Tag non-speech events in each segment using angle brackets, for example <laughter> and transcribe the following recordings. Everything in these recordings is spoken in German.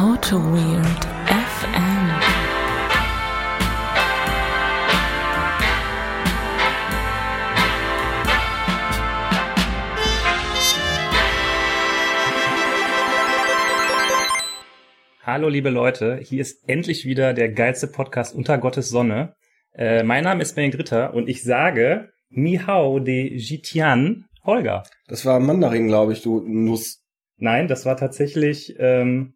Auto Weird FM. Hallo liebe Leute, hier ist endlich wieder der geilste Podcast unter Gottes Sonne. Äh, mein Name ist Benedikt Ritter und ich sage Mihao de Jitian Holger. Das war Mandarin, glaube ich, du Nuss. Nein, das war tatsächlich ähm,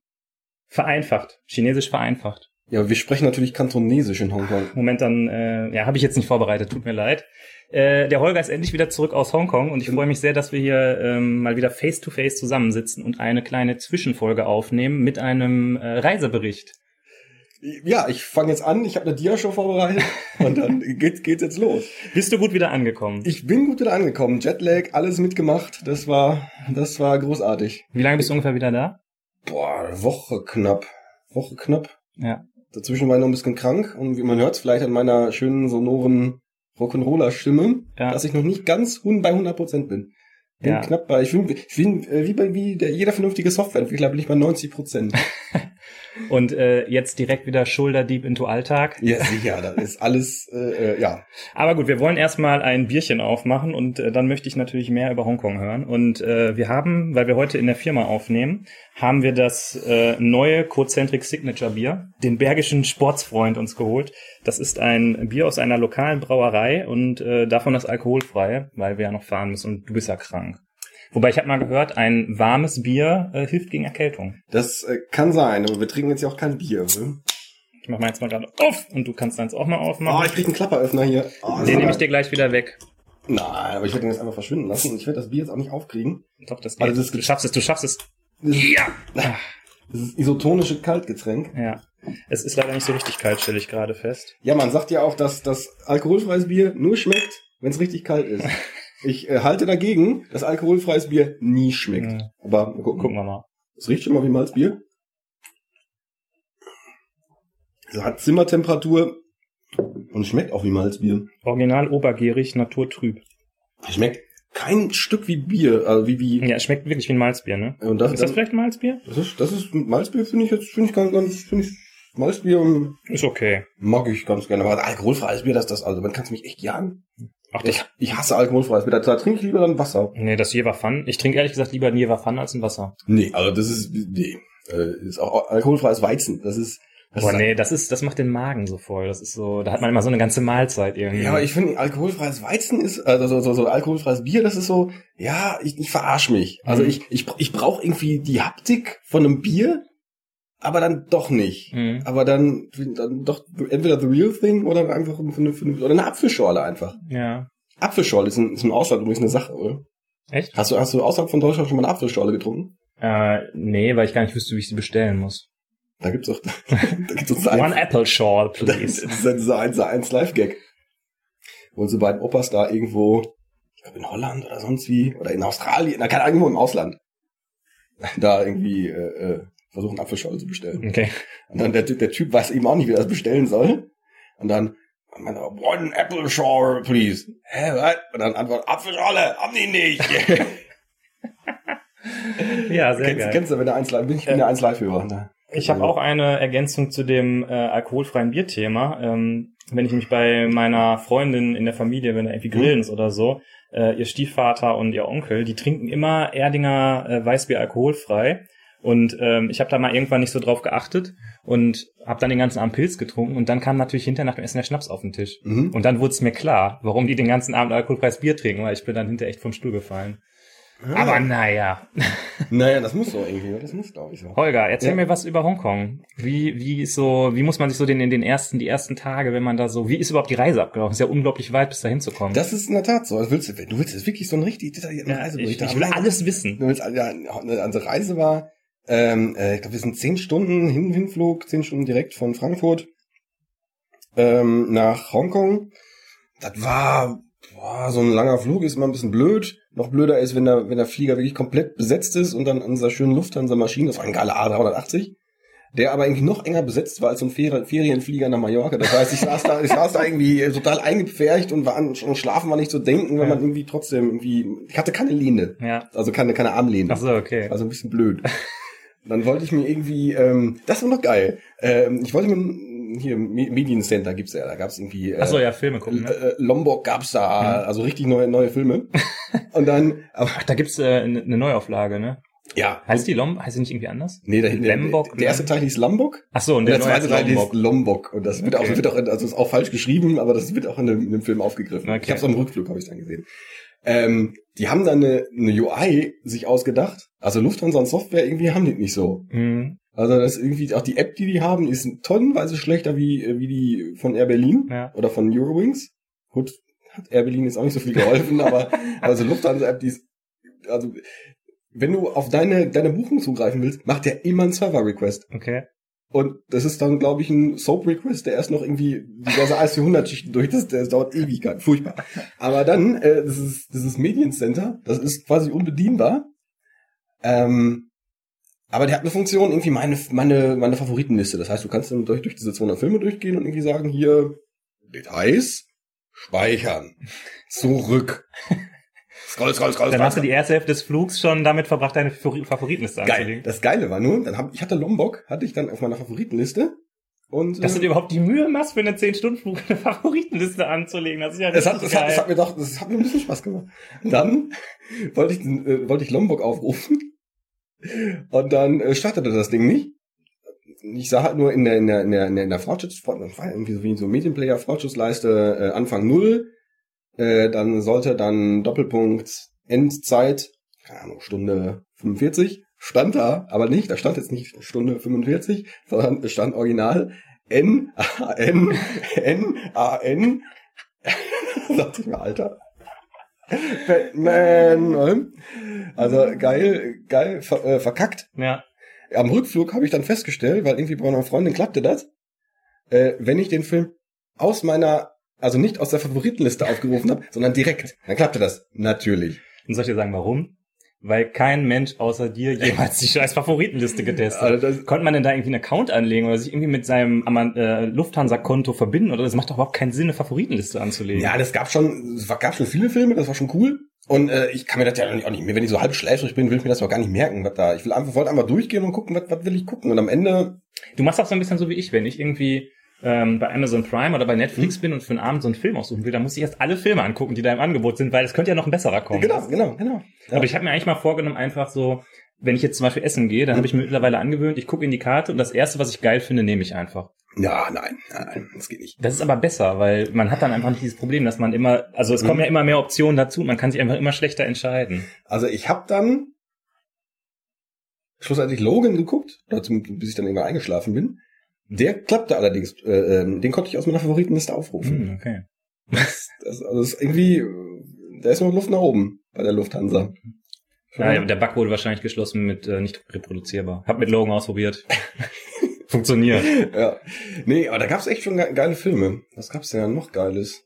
vereinfacht, chinesisch vereinfacht. Ja, wir sprechen natürlich Kantonesisch in Hongkong. Moment, dann äh, ja, habe ich jetzt nicht vorbereitet, tut mir leid. Äh, der Holger ist endlich wieder zurück aus Hongkong und ich freue mich sehr, dass wir hier ähm, mal wieder face to face zusammensitzen und eine kleine Zwischenfolge aufnehmen mit einem äh, Reisebericht. Ja, ich fange jetzt an. Ich habe eine Dia-Show vorbereitet <laughs> und dann geht, geht's jetzt los. Bist du gut wieder angekommen? Ich bin gut wieder angekommen. Jetlag, alles mitgemacht. Das war, das war großartig. Wie lange bist du ungefähr wieder da? Boah, Woche knapp. Woche knapp. Ja. Dazwischen war ich noch ein bisschen krank und wie man hört vielleicht an meiner schönen sonoren Rock'n'Roller-Stimme, Ja. dass ich noch nicht ganz bei 100 Prozent bin. Bin Ja. knapp bei, ich bin, ich bin äh, wie bei wie der, jeder vernünftige Softwareentwickler bin ich bei 90 Prozent. <laughs> Und äh, jetzt direkt wieder Shoulder Deep into Alltag. Ja, sicher, das ist alles, äh, äh, ja. Aber gut, wir wollen erstmal ein Bierchen aufmachen und äh, dann möchte ich natürlich mehr über Hongkong hören. Und äh, wir haben, weil wir heute in der Firma aufnehmen, haben wir das äh, neue Cocentric Signature Bier, den Bergischen Sportsfreund uns geholt. Das ist ein Bier aus einer lokalen Brauerei und äh, davon das alkoholfrei, weil wir ja noch fahren müssen und du bist ja krank. Wobei ich habe mal gehört, ein warmes Bier äh, hilft gegen Erkältung. Das äh, kann sein, aber wir trinken jetzt ja auch kein Bier. Ne? Ich mach mal jetzt mal gerade auf und du kannst deins auch mal aufmachen. Oh, ich krieg einen Klapperöffner hier. Oh, Den nehme ich dir gleich wieder weg. Nein, aber ich werde den jetzt einfach verschwinden lassen und ich werde das Bier jetzt auch nicht aufkriegen. Doch, das geht. Also das du schaffst es, du schaffst es. Das ist, Ja! das ist isotonische Kaltgetränk. Ja. Es ist leider nicht so richtig kalt, stelle ich gerade fest. Ja, man sagt ja auch, dass das alkoholfreies Bier nur schmeckt, wenn es richtig kalt ist. <laughs> Ich äh, halte dagegen, dass alkoholfreies Bier nie schmeckt. Ja. Aber mal gucken. Wir mal. Es riecht schon mal wie Malzbier. Es hat Zimmertemperatur und schmeckt auch wie Malzbier. Original obergierig, naturtrüb. Es schmeckt kein Stück wie Bier, also wie wie. Ja, es schmeckt wirklich wie ein Malzbier, ne? Und das, Ist das vielleicht ein Malzbier? das ist das ist Malzbier finde ich jetzt finde ich ganz ganz finde ich Malzbier Ist okay. mag ich ganz gerne, aber alkoholfreies Bier, das ist das also, man kannst du mich echt jagen. Ach, das, Ich, ich hasse alkoholfreies Bier, da, trinke ich lieber dann Wasser. nee, das Jever Fun. Ich trinke ehrlich gesagt lieber ein Jever Fun als ein Wasser. Nee, also das ist nee, äh, ist auch alkoholfreies Weizen, das ist das Boah, ist, nee, das ist, das macht den Magen so voll. Das ist so, da hat man immer so eine ganze Mahlzeit irgendwie. Ja, aber ich finde, alkoholfreies Weizen ist, also so, so, so alkoholfreies Bier, das ist so, ja, ich, ich verarsch mich. Also Mhm. ich, ich, ich brauche irgendwie die Haptik von einem Bier, aber dann doch nicht. Mhm. Aber dann, dann doch entweder the real thing oder einfach eine, oder eine Apfelschorle einfach. Ja. Apfelschorle ist, ein, ist im Ausland übrigens eine Sache, oder? Echt? Hast du, hast du außerhalb von Deutschland schon mal eine Apfelschorle getrunken? Äh, nee, weil ich gar nicht wüsste, wie ich sie bestellen muss. Da gibt's auch, <laughs> da gibt's auch <laughs> ein, One Apple Shawl, <laughs> Das please. ist ein, ein, so eins Live-Gag. Wo unsere beiden Opas da irgendwo, ich glaube in Holland oder sonst wie, oder in Australien, na, keine Ahnung, irgendwo im Ausland, da irgendwie äh, äh, versuchen Apfelschorle zu bestellen. Okay. Und dann der, Typ- der Typ weiß eben auch nicht, wie er das bestellen soll. Und dann, man, one apple shower, please. Hä, was? Und dann antwortet, Apfelschorle, haben die nicht. <laughs> Ja, sehr kennst, geil. kennst du, wenn der 1 Live, bin ich bin der 1 Live-Hörer. ne? Ich habe auch eine Ergänzung zu dem äh, alkoholfreien Bierthema. Ähm, wenn ich mich bei meiner Freundin in der Familie, wenn er irgendwie grillen ist oder so, äh, ihr Stiefvater und ihr Onkel, die trinken immer Erdinger äh, Weißbier alkoholfrei. Und ähm, ich habe da mal irgendwann nicht so drauf geachtet und habe dann den ganzen Abend Pilz getrunken und dann kam natürlich hinterher nach dem Essen der Schnaps auf den Tisch. Mhm. Und dann wurde es mir klar, warum die den ganzen Abend alkoholfreies Bier trinken, weil ich bin dann hinterher echt vom Stuhl gefallen. Aber naja. <laughs> Naja, das muss so irgendwie, das muss glaube ich so. Holger, erzähl Ja. mir was über Hongkong. Wie, wie ist so, wie muss man sich so den, in den ersten, die ersten Tage, wenn man da so, wie ist überhaupt die Reise abgelaufen? Ist ja unglaublich weit, bis dahin zu kommen. Das ist in der Tat so. Also willst du, du willst jetzt wirklich so einen richtig detaillierten ja, ich, Reisebericht ich haben. will alles wissen. Du willst, ja, unsere Reise war, ähm, äh, ich glaube, wir sind zehn Stunden hin, Hinflug, zehn Stunden direkt von Frankfurt ähm, nach Hongkong. Das war boah, so ein langer Flug, ist immer ein bisschen blöd. Noch blöder ist, wenn der, wenn der Flieger wirklich komplett besetzt ist und dann an dieser schönen Lufthansa-Maschine, das war ein geiler A380, der aber irgendwie noch enger besetzt war als so ein Ferien- Ferienflieger nach Mallorca. Das heißt, ich saß da, ich saß da irgendwie total eingepfercht und war an, und schlafen war nicht so denken, wenn Ja. man irgendwie trotzdem irgendwie, ich hatte keine Lehne. Ja. Also keine, keine Armlehne. Ach so, okay. Also ein bisschen blöd. Dann wollte ich mir irgendwie, ähm, das war noch geil. Ähm, ich wollte mir hier Me- Mediencenter gibt's ja, da gab's irgendwie äh, Achso, ja, Filme gucken, ne? äh, Lombok gab's da, also richtig neue neue Filme. <laughs> Und dann, aber Ach, da gibt's äh, eine eine Neuauflage, ne? ja, Heißt die Lom? Heißt die nicht irgendwie anders? nee, da hinten Lombok, der, der erste ne? Teil hieß Lombok Ach so, und und der, der neue zweite Teil Lombok. hieß Lombok und das wird Okay. auch wird auch also ist auch falsch geschrieben, aber das wird auch in dem, in dem Film aufgegriffen. Okay. Ich habe es am Rückflug habe ich dann gesehen. Ähm, die haben dann eine, eine UI sich ausgedacht. Also Lufthansa und Software irgendwie haben die nicht so. Mhm. Also das ist irgendwie auch die App, die die haben, ist tonnenweise schlechter wie wie die von Air Berlin Ja. oder von Eurowings. Gut, hat Air Berlin jetzt auch nicht so viel geholfen, aber <laughs> also Lufthansa App, die ist also wenn du auf deine deine Buchung zugreifen willst, macht der immer einen Server Request. Okay. Und das ist dann, glaube ich, ein Soap-Request, der erst noch irgendwie diverse AS400-Schichten durch, das, das dauert Ewigkeit, furchtbar. Aber dann, äh, das ist, das ist Mediencenter, das ist quasi unbedienbar. Ähm, aber der hat eine Funktion, irgendwie meine, meine, meine Favoritenliste. Das heißt, du kannst dann durch, durch diese 200 Filme durchgehen und irgendwie sagen, hier, Details, speichern, zurück. <laughs> Scroll, scroll, scroll, Dann hast du die erste Hälfte des Flugs schon damit verbracht, deine Favori- Favoritenliste Geil. anzulegen. Das Geile war nur, dann hab, ich hatte Lombok, hatte ich dann auf meiner Favoritenliste. Und, Dass äh, du dir überhaupt die Mühe machst, für eine 10-Stunden-Flug eine Favoritenliste anzulegen. Das ist ja Es hat, es, hat, es geil. hat mir doch, es hat mir ein bisschen Spaß gemacht. Dann wollte ich, äh, wollte ich Lombok aufrufen und dann äh, startete das Ding nicht. Ich sah halt nur in der in der in der in der, Fortschritts war irgendwie so wie so Medienplayer Fortschrittsleiste äh, Anfang null. Äh, dann sollte dann Doppelpunkt Endzeit, keine Ahnung, Stunde 45 stand da, aber nicht, da stand jetzt nicht Stunde 45, sondern es stand original N A N N A N da <laughs> dachte ich mir, Alter. <laughs> Batman. ne? Also geil, geil ver, äh, verkackt. Ja. Am Rückflug habe ich dann festgestellt, weil irgendwie bei meiner Freundin klappte das, äh, wenn ich den Film aus meiner, also nicht aus der Favoritenliste aufgerufen habe, sondern direkt, dann klappte das. Natürlich. Und soll ich dir sagen, warum? Weil kein Mensch außer dir <laughs> jemals die scheiß Favoritenliste getestet hat. Also das, Konnte man denn da irgendwie einen Account anlegen oder sich irgendwie mit seinem äh, Lufthansa-Konto verbinden? Oder das macht doch überhaupt keinen Sinn, eine Favoritenliste anzulegen. ja, das gab schon, es war- gab schon viele Filme, das war schon cool. Und äh, ich kann mir das ja auch nicht, auch nicht mehr, wenn ich so halb schläfrig bin, will ich mir das auch gar nicht merken, was da. Ich will einfach, wollte einfach durchgehen und gucken, was, was will ich gucken. Und am Ende Du machst auch so ein bisschen so wie ich, wenn ich irgendwie ähm, bei Amazon Prime oder bei Netflix bin und für einen Abend so einen Film aussuchen will, dann muss ich erst alle Filme angucken, die da im Angebot sind, weil es könnte ja noch ein besserer kommen. Genau, genau, genau. Ja. Aber ich habe mir eigentlich mal vorgenommen, einfach so, wenn ich jetzt zum Beispiel essen gehe, dann habe ich mir mittlerweile angewöhnt, ich gucke in die Karte und das erste, was ich geil finde, nehme ich einfach. ja, nein, nein, nein, das geht nicht. Das ist aber besser, weil man hat dann einfach nicht dieses Problem, dass man immer, also es kommen ja immer mehr Optionen dazu, man kann sich einfach immer schlechter entscheiden. Also ich habe dann schlussendlich Logan geguckt, bis ich dann irgendwann eingeschlafen bin. Der klappte allerdings, äh, ähm, den konnte ich aus meiner Favoritenliste aufrufen. Hm, okay. Das, also das ist irgendwie, da ist noch Luft nach oben bei der Lufthansa. Ja, der Bug wurde wahrscheinlich geschlossen mit äh, nicht reproduzierbar. Hab mit Logan ausprobiert. <laughs> Funktioniert. ja. Nee, aber da gab's echt schon ge geile Filme. Was gab's denn noch Geiles?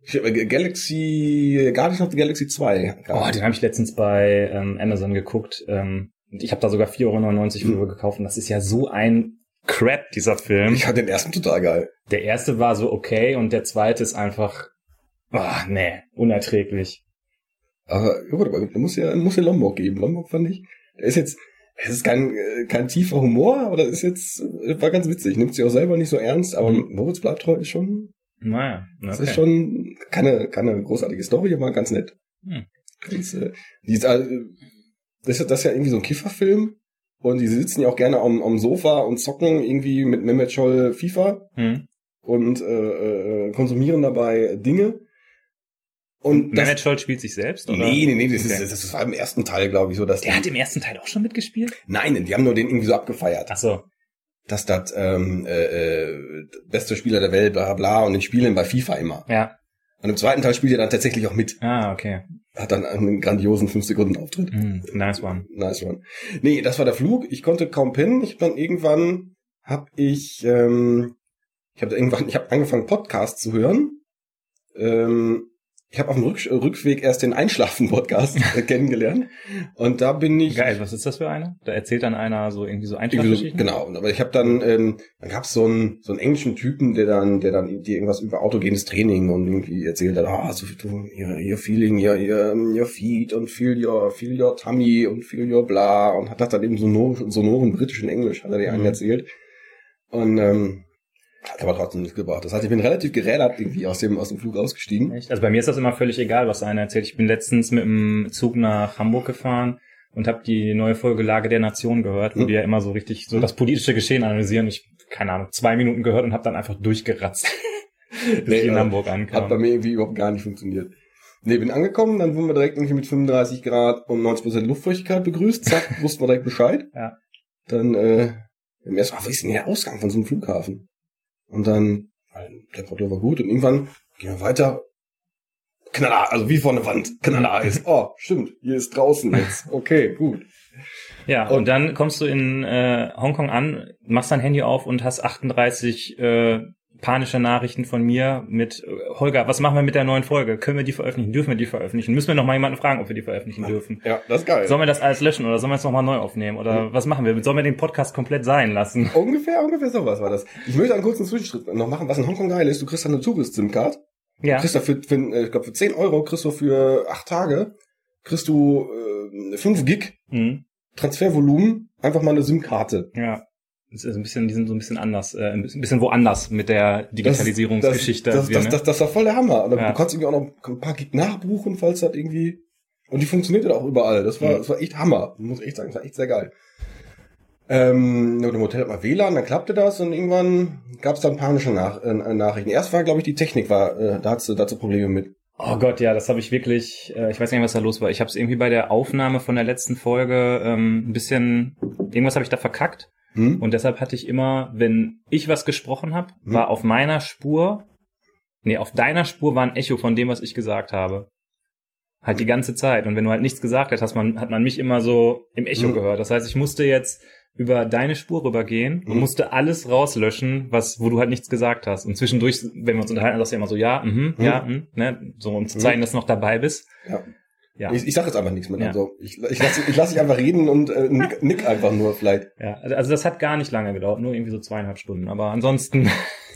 Ich, hab, äh, Galaxy, Guardians of the Galaxy 2. Oh, den habe ich letztens bei ähm, Amazon geguckt. Ähm, und ich habe da sogar 4,99 Euro für gekauft. Und das ist ja so ein Crap, dieser Film. ich fand den ersten total geil. Der erste war so okay und der zweite ist einfach, oh, nee, unerträglich. Aber ja gut, aber muss ja, muss ja Lombok geben. Lombok fand ich. Ist jetzt, es ist kein, kein tiefer Humor, aber das ist jetzt, war ganz witzig. Nimmt sich auch selber nicht so ernst, aber Mhm. Moritz bleibt treu ist schon, Naja, das okay. ist schon keine, keine großartige Story, aber ganz nett. Hm. Äh, die äh, das, ist, das ist ja irgendwie so ein Kifferfilm. Und die sitzen ja auch gerne am, am Sofa und zocken irgendwie mit Mehmet Scholl FIFA Hm. und äh, äh, konsumieren dabei Dinge. Und das, Mehmet Scholl spielt sich selbst, oder? Nee, nee, nee, das, Okay. ist, das war im ersten Teil, glaube ich, so, dass Der die, hat im ersten Teil auch schon mitgespielt? Nein, die haben nur den irgendwie so abgefeiert, Ach so. dass das ähm, äh, äh, beste Spieler der Welt, bla bla, und den spielen bei FIFA immer. Ja. Und im zweiten Teil spielt er dann tatsächlich auch mit. Ah, okay. Hat dann einen grandiosen 5-Sekunden-Auftritt. Hm, nice one. Nice one. Nee, das war der Flug. Ich konnte kaum pennen. Ich dann irgendwann, hab ich, ähm, ich habe irgendwann, ich habe angefangen Podcasts zu hören. Ähm, ich habe auf dem Rück Rückweg erst den Einschlafen-Podcast <laughs> kennengelernt. Und da bin ich. Geil, was ist das für eine? Da erzählt dann einer so irgendwie so irgendwie so, Einschlafgeschichten? genau, aber ich habe dann, ähm, dann gab's so einen so einen englischen Typen, der dann, der dann dir irgendwas über autogenes Training und irgendwie erzählt hat, ah, so viel your, your feeling, your, your, your feet und feel your, feel your tummy und feel your bla und hat das dann eben sonor, sonoren britischen Englisch, hat er dir einen Mhm. erzählt. Und ähm, hat aber trotzdem nichts gebracht. Das heißt, ich bin relativ gerädert irgendwie aus dem, aus dem Flug ausgestiegen. Echt? Also bei mir ist das immer völlig egal, was einer erzählt. Ich bin letztens mit dem Zug nach Hamburg gefahren und habe die neue Folge Lage der Nation gehört, wo Hm. die ja immer so richtig so das politische Geschehen analysieren. Ich, keine Ahnung, zwei Minuten gehört und habe dann einfach durchgeratzt, <laughs> bis Nee, ich in Hamburg Hat bei ankam. mir irgendwie überhaupt gar nicht funktioniert. Nee, bin angekommen, dann wurden wir direkt irgendwie mit 35 Grad und 90% Luftfeuchtigkeit begrüßt. Zack, <laughs> wussten wir direkt Bescheid. Ja. Dann, äh, im ersten Mal, was ist denn der Ausgang von so einem Flughafen? Und dann, der Temperatur war gut und irgendwann gehen wir weiter. Knaller, also wie vor eine Wand. Knaller <laughs> ist. Oh, stimmt, hier ist draußen jetzt. Okay, gut. Ja, Und- und dann kommst du in äh, Hongkong an, machst dein Handy auf und hast 38 äh, panische Nachrichten von mir mit äh, Holger, was machen wir mit der neuen Folge? Können wir die veröffentlichen? Dürfen wir die veröffentlichen? Müssen wir noch mal jemanden fragen, ob wir die veröffentlichen dürfen? Ja, das ist geil. Sollen wir das alles löschen oder sollen wir es nochmal neu aufnehmen? Oder was machen wir? Sollen wir den Podcast komplett sein lassen? Ungefähr, ungefähr sowas war das. Ich möchte einen kurzen Zwischenschritt noch machen, was in Hongkong geil ist. Du kriegst eine Tourist-SIM-Card. Ja. kriegst du für, für, äh, ich glaube für 10 Euro kriegst du für acht Tage, kriegst du äh, 5 Gig Mhm. Transfervolumen, einfach mal eine SIM-Karte. Ja. Das ist ein bisschen, die sind so ein bisschen anders, äh, ein bisschen woanders mit der Digitalisierungsgeschichte. Das, das, wir, das, ne? das, das war voll der Hammer. Und Ja. Du kannst irgendwie auch noch ein paar Gig nachbuchen, falls das irgendwie. Und die funktioniert dann auch überall. Das war, Mhm. das war echt Hammer. Muss ich echt sagen, das war echt sehr geil. Ähm, im Hotel hat man WLAN, dann klappte das und irgendwann gab es dann panische Nach äh, Nachrichten. Erst war, glaube ich, die Technik war, äh, da hat dazu Probleme mit. Oh Gott, ja, das habe ich wirklich, äh, ich weiß gar nicht, was da los war. Ich habe es irgendwie bei der Aufnahme von der letzten Folge ähm, ein bisschen, irgendwas habe ich da verkackt. Hm? Und deshalb hatte ich immer, wenn ich was gesprochen habe, Hm. war auf meiner Spur, nee, auf deiner Spur war ein Echo von dem, was ich gesagt habe. Halt die ganze Zeit. Und wenn du halt nichts gesagt hast, hat man, hat man mich immer so im Echo Hm. gehört. Das heißt, ich musste jetzt über deine Spur rübergehen und Hm. musste alles rauslöschen, was, wo du halt nichts gesagt hast. Und zwischendurch, wenn wir uns unterhalten, sagst du immer so, ja, mhm, Hm. ja, mhm, ne, so, um zu zeigen, dass du noch dabei bist. Ja. Ja. Ich, ich sage jetzt einfach nichts mehr. Ja. Also ich, ich lasse ich lass dich einfach reden und äh, nick, <laughs> nick einfach nur vielleicht. Ja, also also das hat gar nicht lange gedauert, nur irgendwie so zweieinhalb Stunden. Aber ansonsten, <laughs>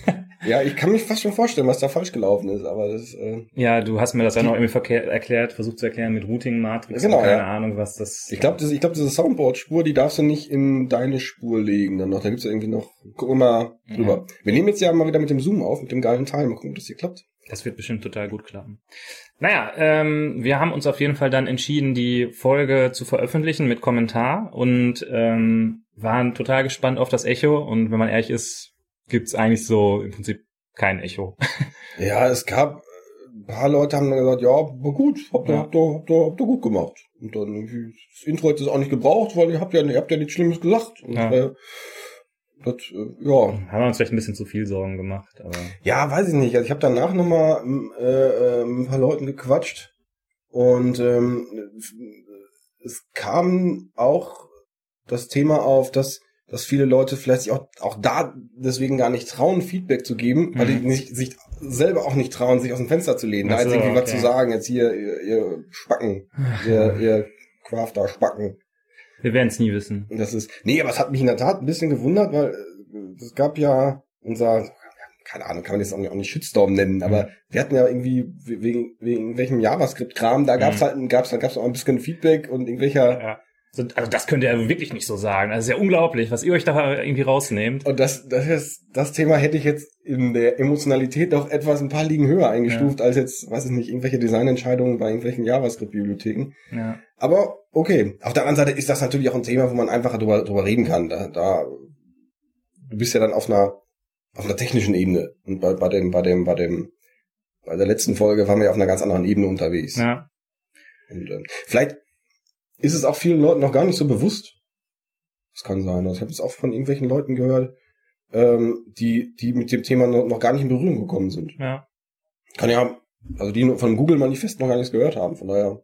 Ja, ich kann mich fast schon vorstellen, was da falsch gelaufen ist, aber das äh, ja, du hast mir das ja noch irgendwie verkehr, erklärt, versucht zu erklären mit Routing Matrix. Genau, keine ja. Ahnung, was das. ich glaube, ich glaube, diese Soundboard-Spur, die darfst du nicht in deine Spur legen. Dann noch, da gibt's ja irgendwie noch, gucken wir mal drüber. Wir nehmen jetzt ja mal wieder mit dem Zoom auf, mit dem geilen Teil. Mal gucken, ob das hier klappt. Das wird bestimmt total gut klappen. Naja, ähm, wir haben uns auf jeden Fall dann entschieden, die Folge zu veröffentlichen mit Kommentar und ähm, waren total gespannt auf das Echo. Und wenn man ehrlich ist, gibt's eigentlich so im Prinzip kein Echo. <laughs> Ja, es gab, ein paar Leute haben dann gesagt, ja, gut, habt ihr, Ja. habt ihr, habt ihr, habt ihr gut gemacht. Und dann irgendwie, das Intro hat es auch nicht gebraucht, weil ihr habt ja, ihr habt ja nichts Schlimmes gesagt. Und, Ja. äh, das, äh, ja, haben wir uns vielleicht ein bisschen zu viel Sorgen gemacht, aber Ja, weiß ich nicht. Also ich habe danach nochmal äh, äh, mit ein paar Leuten gequatscht und ähm, es kam auch das Thema auf, dass dass viele Leute vielleicht sich auch, auch da deswegen gar nicht trauen, Feedback zu geben, weil die Mhm. nicht, sich selber auch nicht trauen, sich aus dem Fenster zu lehnen, da jetzt irgendwie was okay. zu sagen, jetzt hier, ihr, ihr Spacken, ihr, ihr Crafter Spacken. Wir werden es nie wissen. Das ist, nee, aber es hat mich in der Tat ein bisschen gewundert, weil äh, es gab ja unser, keine Ahnung, kann man jetzt auch nicht, auch nicht Shitstorm nennen, aber Mhm. wir hatten ja irgendwie wegen, wegen welchem JavaScript-Kram, da gab's Mhm. halt, gab's, da gab's auch ein bisschen Feedback und irgendwelcher, Ja. So, Also das könnt ihr wirklich nicht so sagen. Das ist ja unglaublich, was ihr euch da irgendwie rausnehmt. und das, das ist, das Thema hätte ich jetzt in der Emotionalität doch etwas ein paar Ligen höher eingestuft, als jetzt, weiß ich nicht, irgendwelche Designentscheidungen bei irgendwelchen JavaScript-Bibliotheken. Ja. Aber okay. Auf der anderen Seite ist das natürlich auch ein Thema, wo man einfacher drüber, drüber reden kann. Da, da, du bist ja dann auf einer, auf einer technischen Ebene. Und bei, bei dem, bei dem, bei dem, bei der letzten Folge waren wir ja auf einer ganz anderen Ebene unterwegs. ja. Und ähm, vielleicht ist es auch vielen Leuten noch gar nicht so bewusst. Das kann sein. Also ich habe es auch von irgendwelchen Leuten gehört, ähm, die, die mit dem Thema noch, noch gar nicht in Berührung gekommen sind. Ja. Kann ja, also die von Google Manifest noch gar nichts gehört haben. Von daher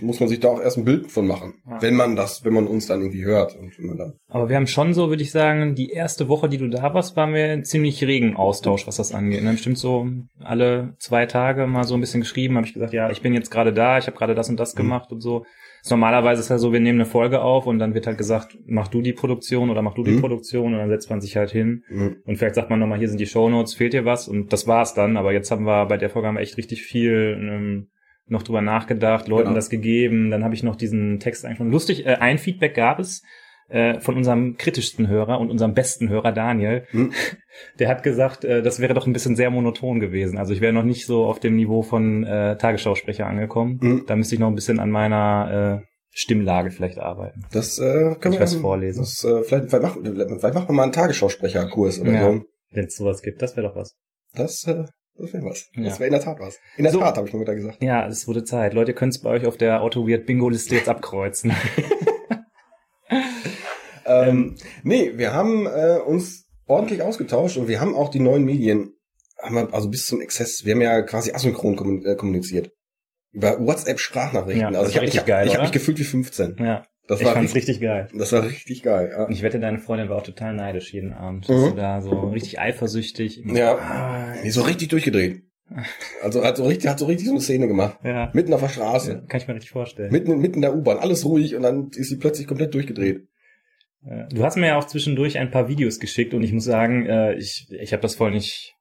muss man sich da auch erst ein Bild von machen. Ja. Wenn man das, wenn man uns dann irgendwie hört. Und wenn man dann, Aber wir haben schon so, würde ich sagen, die erste Woche, die du da warst, waren wir in ziemlich regen Austausch, was das angeht. Ne? Bestimmt so alle zwei Tage mal so ein bisschen geschrieben, habe ich gesagt, ja, ich bin jetzt gerade da, ich habe gerade das und das Mhm. gemacht und so. Ist normalerweise ist ja so, wir nehmen eine Folge auf und dann wird halt gesagt, mach du die Produktion oder mach du die Mhm. Produktion und dann setzt man sich halt hin. Mhm. Und vielleicht sagt man nochmal, hier sind die Shownotes, fehlt dir was? Und das war's dann. Aber jetzt haben wir, bei der Folge haben wir echt richtig viel ähm, noch drüber nachgedacht, Leuten Genau. das gegeben. Dann habe ich noch diesen Text eigentlich schon lustig. Äh, ein Feedback gab es äh, von unserem kritischsten Hörer und unserem besten Hörer Daniel. Hm. <laughs> Der hat gesagt, äh, das wäre doch ein bisschen sehr monoton gewesen. Also ich wäre noch nicht so auf dem Niveau von äh, Tagesschausprecher angekommen. Mhm. Da müsste ich noch ein bisschen an meiner äh, Stimmlage vielleicht arbeiten. Das äh, können Ich wir was vorlesen. Das, äh, vielleicht, vielleicht, machen, vielleicht machen wir mal einen Tagesschausprecherkurs oder Ja. so. Wenn es sowas gibt, das wäre doch was. Das, äh, das wäre was. Ja. Das wäre in der Tat was. In der So. Tat, habe ich nur wieder gesagt. Ja, es wurde Zeit. Leute, ihr könnt es bei euch auf der Auto Weird Bingo Liste jetzt abkreuzen. <laughs> Ähm, nee, wir haben äh, uns ordentlich ausgetauscht und wir haben auch die neuen Medien, haben wir also bis zum Exzess, wir haben ja quasi asynchron äh, kommuniziert. Über WhatsApp-Sprachnachrichten. Ja, also ich habe richtig ich, geil, ich hab mich gefühlt wie 15. ja, Das ich war fand's richtig, richtig geil. das war richtig geil. Ja. Und ich wette, deine Freundin war auch total neidisch jeden Abend. Mhm. Dass du da so richtig eifersüchtig. Ja. Ah, Nee, so richtig durchgedreht. <laughs> Also hat so richtig, hat so richtig so eine Szene gemacht. ja. Mitten auf der Ja, Straße. Kann ich mir richtig vorstellen. Mitten, mitten in der U-Bahn. Alles ruhig und dann ist sie plötzlich komplett durchgedreht. Ja. Du hast mir ja auch zwischendurch ein paar Videos geschickt und ich muss sagen, äh, ich, ich habe das voll nicht.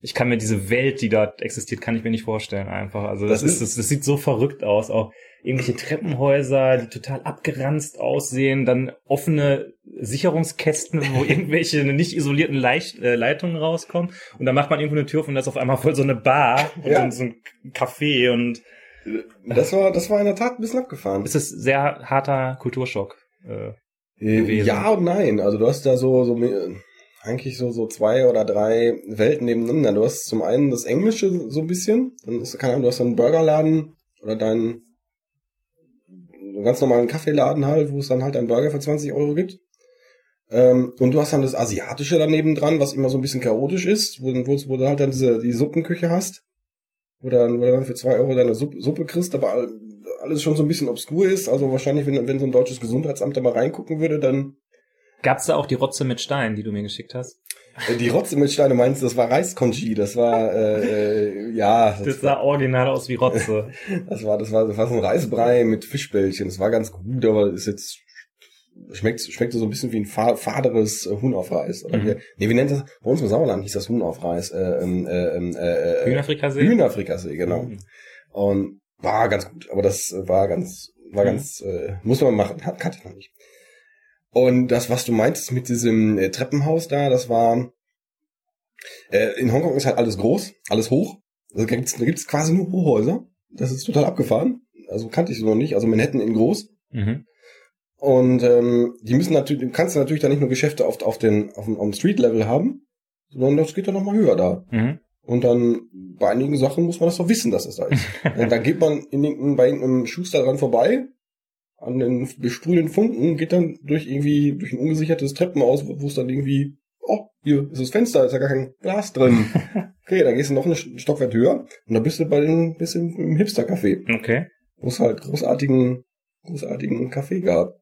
Ich kann mir diese Welt, die dort existiert, kann ich mir nicht vorstellen einfach. Also das, Das ist, das, das sieht so verrückt aus. Auch irgendwelche Treppenhäuser, die total abgeranzt aussehen, dann offene Sicherungskästen, wo <laughs> irgendwelche nicht isolierten Leicht, äh, Leitungen rauskommen. Und dann macht man irgendwo eine Tür auf und da ist auf einmal voll so eine Bar und Ja. so ein Café und Das war, das war in der Tat ein bisschen abgefahren. es ist sehr harter Kulturschock. Äh, Äh, gewesen. Ja und nein. Also du hast da so, so eigentlich so, so zwei oder drei Welten nebeneinander. Du hast zum einen das Englische so ein bisschen, dann ist, keine Ahnung, du hast einen Burgerladen oder deinen einen ganz normalen Kaffeeladen halt, wo es dann halt einen Burger für 20 Euro gibt. Ähm, und du hast dann das Asiatische daneben dran, was immer so ein bisschen chaotisch ist, wo, wo, wo du halt dann diese, die Suppenküche hast. Wo, dann, wo du dann für zwei Euro deine Suppe, Suppe kriegst, aber alles schon so ein bisschen obskur ist. Also wahrscheinlich, wenn, wenn so ein deutsches Gesundheitsamt da mal reingucken würde, dann Gab's da auch die Rotze mit Stein, die du mir geschickt hast? Äh, Die Rotze mit Steine meinst du, das war Reiskonchi, das war, äh, äh, ja, das, Das sah original aus wie Rotze. <laughs> das war, das war, das war so ein Reisbrei mit Fischbällchen, das war ganz gut, aber ist jetzt, schmeckt, schmeckt so ein bisschen wie ein fa faderes äh, Huhn auf Reis. Oder Mhm. wie, nee, wie nennt das, bei uns im Sauerland hieß das Huhn auf Reis, äh, ähm, äh, ähm, äh, Hühnerfrikassee? Hühnerfrikassee, genau. Mhm. Und war ganz gut, aber das äh, war ganz, war Mhm. ganz, äh, muss man machen, hat, kannte ich noch nicht. Und das, was du meintest mit diesem äh, Treppenhaus da, das war, äh, in Hongkong ist halt alles groß, alles hoch. Also da gibt's, da gibt's quasi nur Hochhäuser. Das ist total abgefahren. Also kannte ich so noch nicht. Also Manhattan in groß. Mhm. Und ähm, die müssen natürlich, du kannst natürlich da nicht nur Geschäfte auf, auf den, auf dem, auf dem Street-Level haben, sondern das geht dann noch mal höher da. Mhm. Und dann bei einigen Sachen muss man das doch wissen, dass es da ist. <laughs> Dann geht man in irgendein, bei irgendeinem Schuster dran vorbei, an den besprühenden Funken, geht dann durch irgendwie, durch ein ungesichertes Treppenhaus, wo wo es dann irgendwie, oh, hier ist das Fenster, ist ja gar kein Glas drin. <laughs> Okay, dann gehst du noch einen Stockwerk höher und dann bist du bei den, bist du im Hipster-Café, Okay. wo es halt großartigen, großartigen Kaffee gab.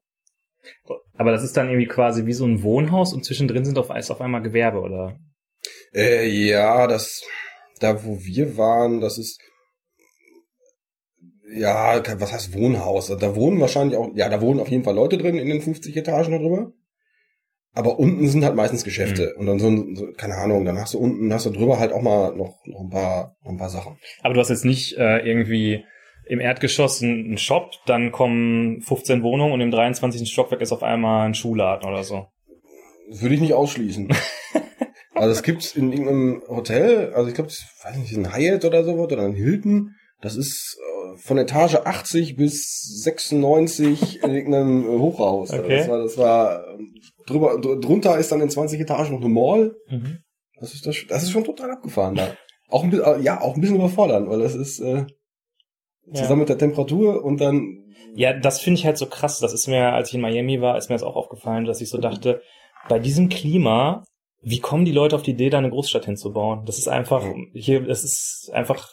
Aber das ist dann irgendwie quasi wie so ein Wohnhaus und zwischendrin sind auf, ist auf einmal Gewerbe, oder? Äh, ja, das, da wo wir waren, das ist, ja, was heißt Wohnhaus? Da wohnen wahrscheinlich auch, ja, da wohnen auf jeden Fall Leute drin in den 50 Etagen darüber. Aber unten sind halt meistens Geschäfte. Und dann so, ein- so, keine Ahnung, dann hast du unten, hast du drüber halt auch mal noch, noch ein paar, noch ein paar Sachen. Aber du hast jetzt nicht äh, irgendwie im Erdgeschoss einen Shop, dann kommen 15 Wohnungen und im 23. Stockwerk ist auf einmal ein Schuhladen oder so. Das würde ich nicht ausschließen. <laughs> also es gibt in irgendeinem Hotel, also ich glaube, weiß nicht, ein Hyatt oder so oder ein Hilton. Das ist äh, von Etage 80 bis 96 in irgendeinem äh, Hochhaus. Also Okay. Das war, das war ähm, drüber, dr- drunter ist dann in 20 Etagen noch eine Mall. Mhm. Das ist das, das ist schon total abgefahren da. Auch ein bisschen, äh, ja, auch ein bisschen überfordernd, weil das ist äh, zusammen mit der Temperatur und dann Ja, das finde ich halt so krass. Das ist mir, als ich in Miami war, ist mir das auch aufgefallen, dass ich so dachte, bei diesem Klima, wie kommen die Leute auf die Idee, da eine Großstadt hinzubauen? Das ist einfach, hier, das ist einfach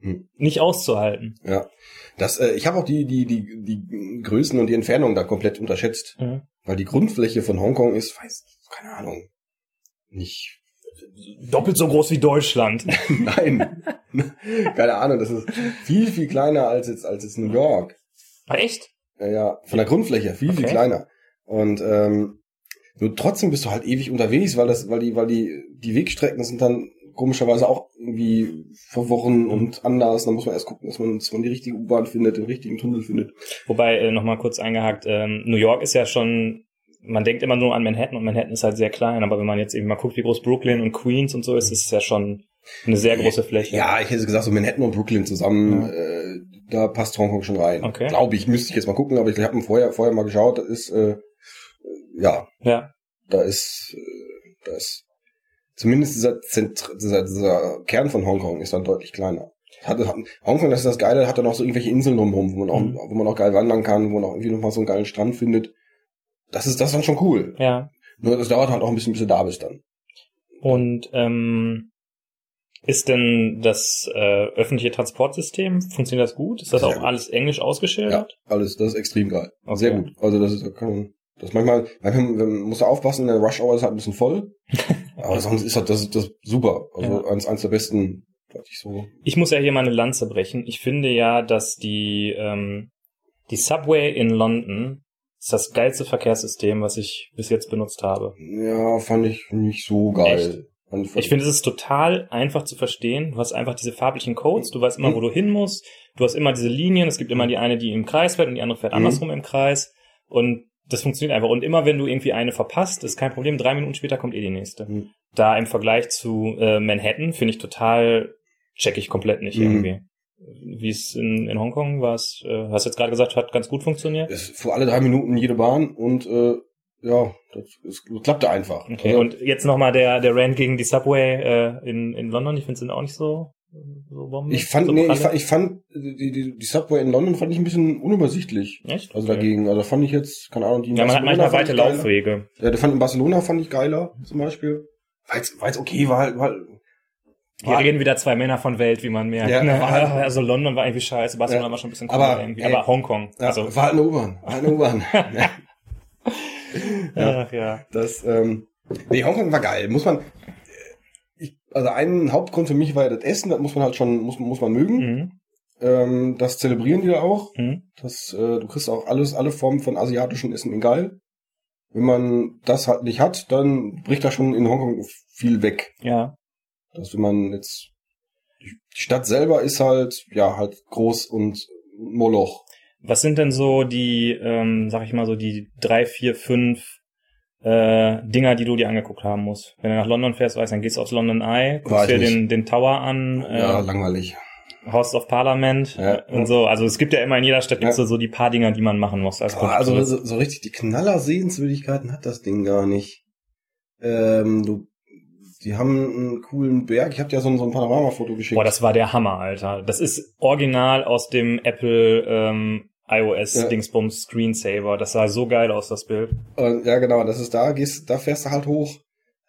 Hm. Nicht auszuhalten. Ja. Das, äh, ich habe auch die, die, die, die Größen und die Entfernung da komplett unterschätzt. Mhm. Weil die Grundfläche von Hongkong ist, weiß, keine Ahnung, nicht Doppelt so groß wie Deutschland. <laughs> Nein. Keine Ahnung, das ist viel, viel kleiner als jetzt, als jetzt New York. Ah, echt? Ja, ja, von der Grundfläche, viel, viel Okay. kleiner. Und ähm, nur trotzdem bist du halt ewig unterwegs, weil das, weil die, weil die, die Wegstrecken sind dann komischerweise auch irgendwie verworren und anders. Da muss man erst gucken, dass man, dass man die richtige U-Bahn findet, den richtigen Tunnel findet. Wobei, äh, nochmal kurz eingehakt, ähm, New York ist ja schon, man denkt immer nur an Manhattan und Manhattan ist halt sehr klein, aber wenn man jetzt eben mal guckt, wie groß Brooklyn und Queens und so ist, ist es ja schon eine sehr große Fläche. Ja, ich hätte gesagt, so Manhattan und Brooklyn zusammen, Ja. äh, da passt Hongkong schon rein. Okay. Glaube ich, müsste ich jetzt mal gucken, aber ich habe vorher, vorher mal geschaut, da ist, äh, ja, Ja. da ist, äh, da ist zumindest dieser, Zentr dieser, dieser Kern von Hongkong ist dann deutlich kleiner. Hat, hat, Hongkong, das ist das Geile, hat dann auch so irgendwelche Inseln drumherum, wo man auch, Mhm. wo man auch geil wandern kann, wo man auch irgendwie noch mal so einen geilen Strand findet. Das ist, das ist dann schon cool. Ja. Nur das dauert halt auch ein bisschen, bis du da bist dann. Und ähm, ist denn das äh, öffentliche Transportsystem, funktioniert das gut? Ist das Sehr auch gut. alles englisch Ja, ausgeschildert? alles, das ist extrem geil. Okay. Sehr gut. Also das ist, da kann das manchmal, manchmal man muss da aufpassen, der Rush Hour ist halt ein bisschen voll. <laughs> aber sonst ist halt das, das super. Also Ja. eins, eins der besten, ich so. Ich muss ja hier mal eine Lanze brechen. Ich finde ja, dass die, ähm, die Subway in London ist das geilste Verkehrssystem, was ich bis jetzt benutzt habe. Ja, fand ich nicht so geil. Ich finde, es ist total einfach zu verstehen. Du hast einfach diese farblichen Codes, du weißt immer, wo du hin musst. Du hast immer diese Linien. Es gibt immer die eine, die im Kreis fährt und die andere fährt Mhm. andersrum im Kreis. Und das funktioniert einfach. Und immer wenn du irgendwie eine verpasst, ist kein Problem. Drei Minuten später kommt eh die nächste. Mhm. Da im Vergleich zu äh, Manhattan finde ich total, check ich komplett nicht Mhm. irgendwie. Wie es in, in Hongkong war, es, äh, hast jetzt gerade gesagt, hat ganz gut funktioniert. es fuhr alle drei Minuten jede Bahn und äh, ja, das, das klappte einfach. Okay, Also, und jetzt nochmal der, der Rant gegen die Subway äh, in, in London. Ich finde es auch nicht so, so ich fand, so nee, ich ich fand die, die, die Subway in London fand ich ein bisschen unübersichtlich. Echt? Also dagegen, also fand ich jetzt, keine Ahnung, die in Ja, man hat Barcelona manchmal weite. Laufwege. Ja, der fand in Barcelona fand ich geiler, zum Beispiel. War jetzt okay, war halt, war, Hier war, reden wieder zwei Männer von Welt, wie man merkt. Ja, ne? halt- also London war irgendwie scheiße, Barcelona Ja, war schon ein bisschen aber, cooler irgendwie. ey, aber Hongkong. ja, also, war halt eine U-Bahn, war halt eine U-Bahn. <laughs> ja, ach, ja. Das, ähm, nee, Hongkong war geil. Muss man, also ein Hauptgrund für mich war ja das Essen, das muss man halt schon, muss, muss man mögen. Mhm. Ähm, das zelebrieren die da auch. Mhm. Das, äh, du kriegst auch alles, alle Formen von asiatischen Essen egal. Wenn man das halt nicht hat, dann bricht da schon in Hongkong viel weg. Ja. Dass wenn man jetzt, die die Stadt selber ist halt, ja, halt groß und Moloch. Was sind denn so die, ähm, sag ich mal so, die drei, vier, fünf äh, Dinger, die du dir angeguckt haben musst? Wenn du nach London fährst, weißt, dann gehst du aufs London Eye, guckst dir den, den Tower an, äh, Ja, langweilig. House of Parliament Ja. und so. Also es gibt ja immer in jeder Stadt gibt's Ja. so, so die paar Dinger, die man machen muss. Als Aber also so, so richtig die Knaller-Sehenswürdigkeiten hat das Ding gar nicht. Ähm, du, die haben einen coolen Berg. Ich habe dir ja so ein, so ein Panoramafoto geschickt. Boah, das war der Hammer, Alter. Das ist original aus dem Apple ähm, iOS Ja. Dingsbums Screensaver. Das sah so geil aus, das Bild. Und, ja, genau, das ist da, gehst, da fährst du halt hoch.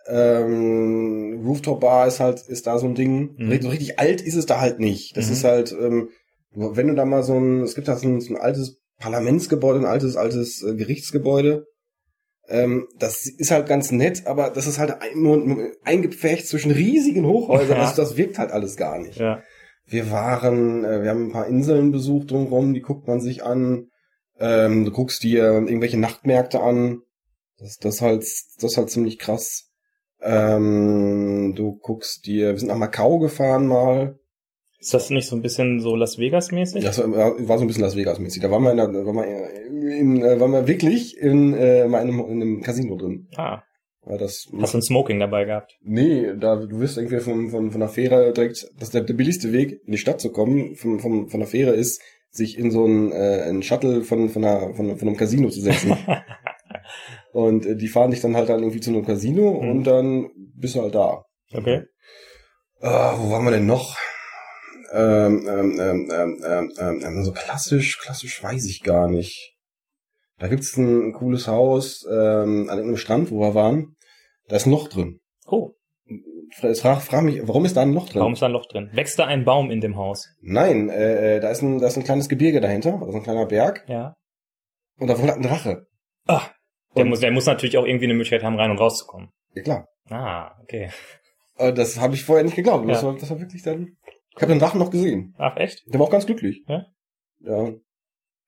Ähm, Rooftop Bar ist halt, ist da so ein Ding. Mhm. So richtig alt ist es da halt nicht. Das Mhm. ist halt, ähm, wenn du da mal so ein, es gibt da so ein, so ein altes Parlamentsgebäude, ein altes, altes äh, Gerichtsgebäude. Ähm, das ist halt ganz nett, aber das ist halt ein, nur nur eingepfercht zwischen riesigen Hochhäusern. Ja. Das, das wirkt halt alles gar nicht. Ja. Wir waren, äh, wir haben ein paar Inseln besucht drumherum, die guckt man sich an. Ähm, du guckst dir irgendwelche Nachtmärkte an. Das, das halt, das ist halt ziemlich krass. Ähm, du guckst dir, wir sind nach Macau gefahren mal. Ist das nicht so ein bisschen so Las Vegas mäßig? Das war, war so ein bisschen Las Vegas mäßig. Da waren wir, in der, da waren wir, in, in, äh, waren wir wirklich in, äh, in, einem, in einem Casino drin. Ah, Weil das, hast du ein Smoking dabei gehabt? Nee, da du wirst irgendwie von, von, von der Fähre direkt, das der, der billigste Weg, in die Stadt zu kommen, von, von, von der Fähre ist, sich in so ein, äh, ein Shuttle von, von, einer, von, von einem Casino zu setzen. <laughs> und äh, die fahren dich dann halt dann irgendwie zu einem Casino Mhm. und dann bist du halt da. Okay. Ah, wo waren wir denn noch? Ähm, ähm, ähm, ähm, ähm, ähm, ähm, so klassisch, klassisch weiß ich gar nicht. Da gibt's ein, ein cooles Haus ähm, an irgendeinem Strand, wo wir waren. Da ist ein Loch drin. Oh. frag, frag mich, warum ist da ein Loch drin? Warum ist da ein Loch drin? Wächst da ein Baum in dem Haus? Nein, äh, da ist ein, da ist ein kleines Gebirge dahinter, also ein kleiner Berg, Ja. und da wohnt ein Drache. Ah, der Und- muss, der muss natürlich auch irgendwie eine Möglichkeit haben, rein und rauszukommen. Ja klar. Ah, okay. Äh, das habe ich vorher nicht geglaubt. Das, Ja. war, das war wirklich dann. Ich habe den Drachen noch gesehen. Ach, echt? Der war auch ganz glücklich. Ja? Ja.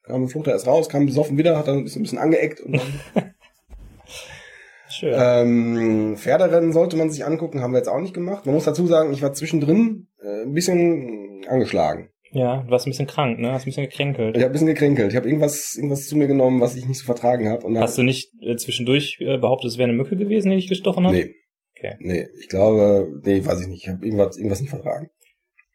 Kam, flog er erst raus, kam besoffen wieder, hat dann ein bisschen, ein bisschen angeeckt. Und dann, <laughs> Schön. ähm, Pferderennen sollte man sich angucken, haben wir jetzt auch nicht gemacht. Man muss dazu sagen, ich war zwischendrin äh, ein bisschen angeschlagen. ja, du warst ein bisschen krank, ne? Hast ein bisschen gekränkelt. Ich habe ein bisschen gekränkelt. Ich habe irgendwas, irgendwas zu mir genommen, was ich nicht so vertragen habe. Hast du nicht äh, zwischendurch äh, behauptet, es wäre eine Mücke gewesen, die dich gestochen hat? Nee. Okay. Nee, ich glaube, nee, weiß ich nicht. Ich habe irgendwas, irgendwas nicht vertragen.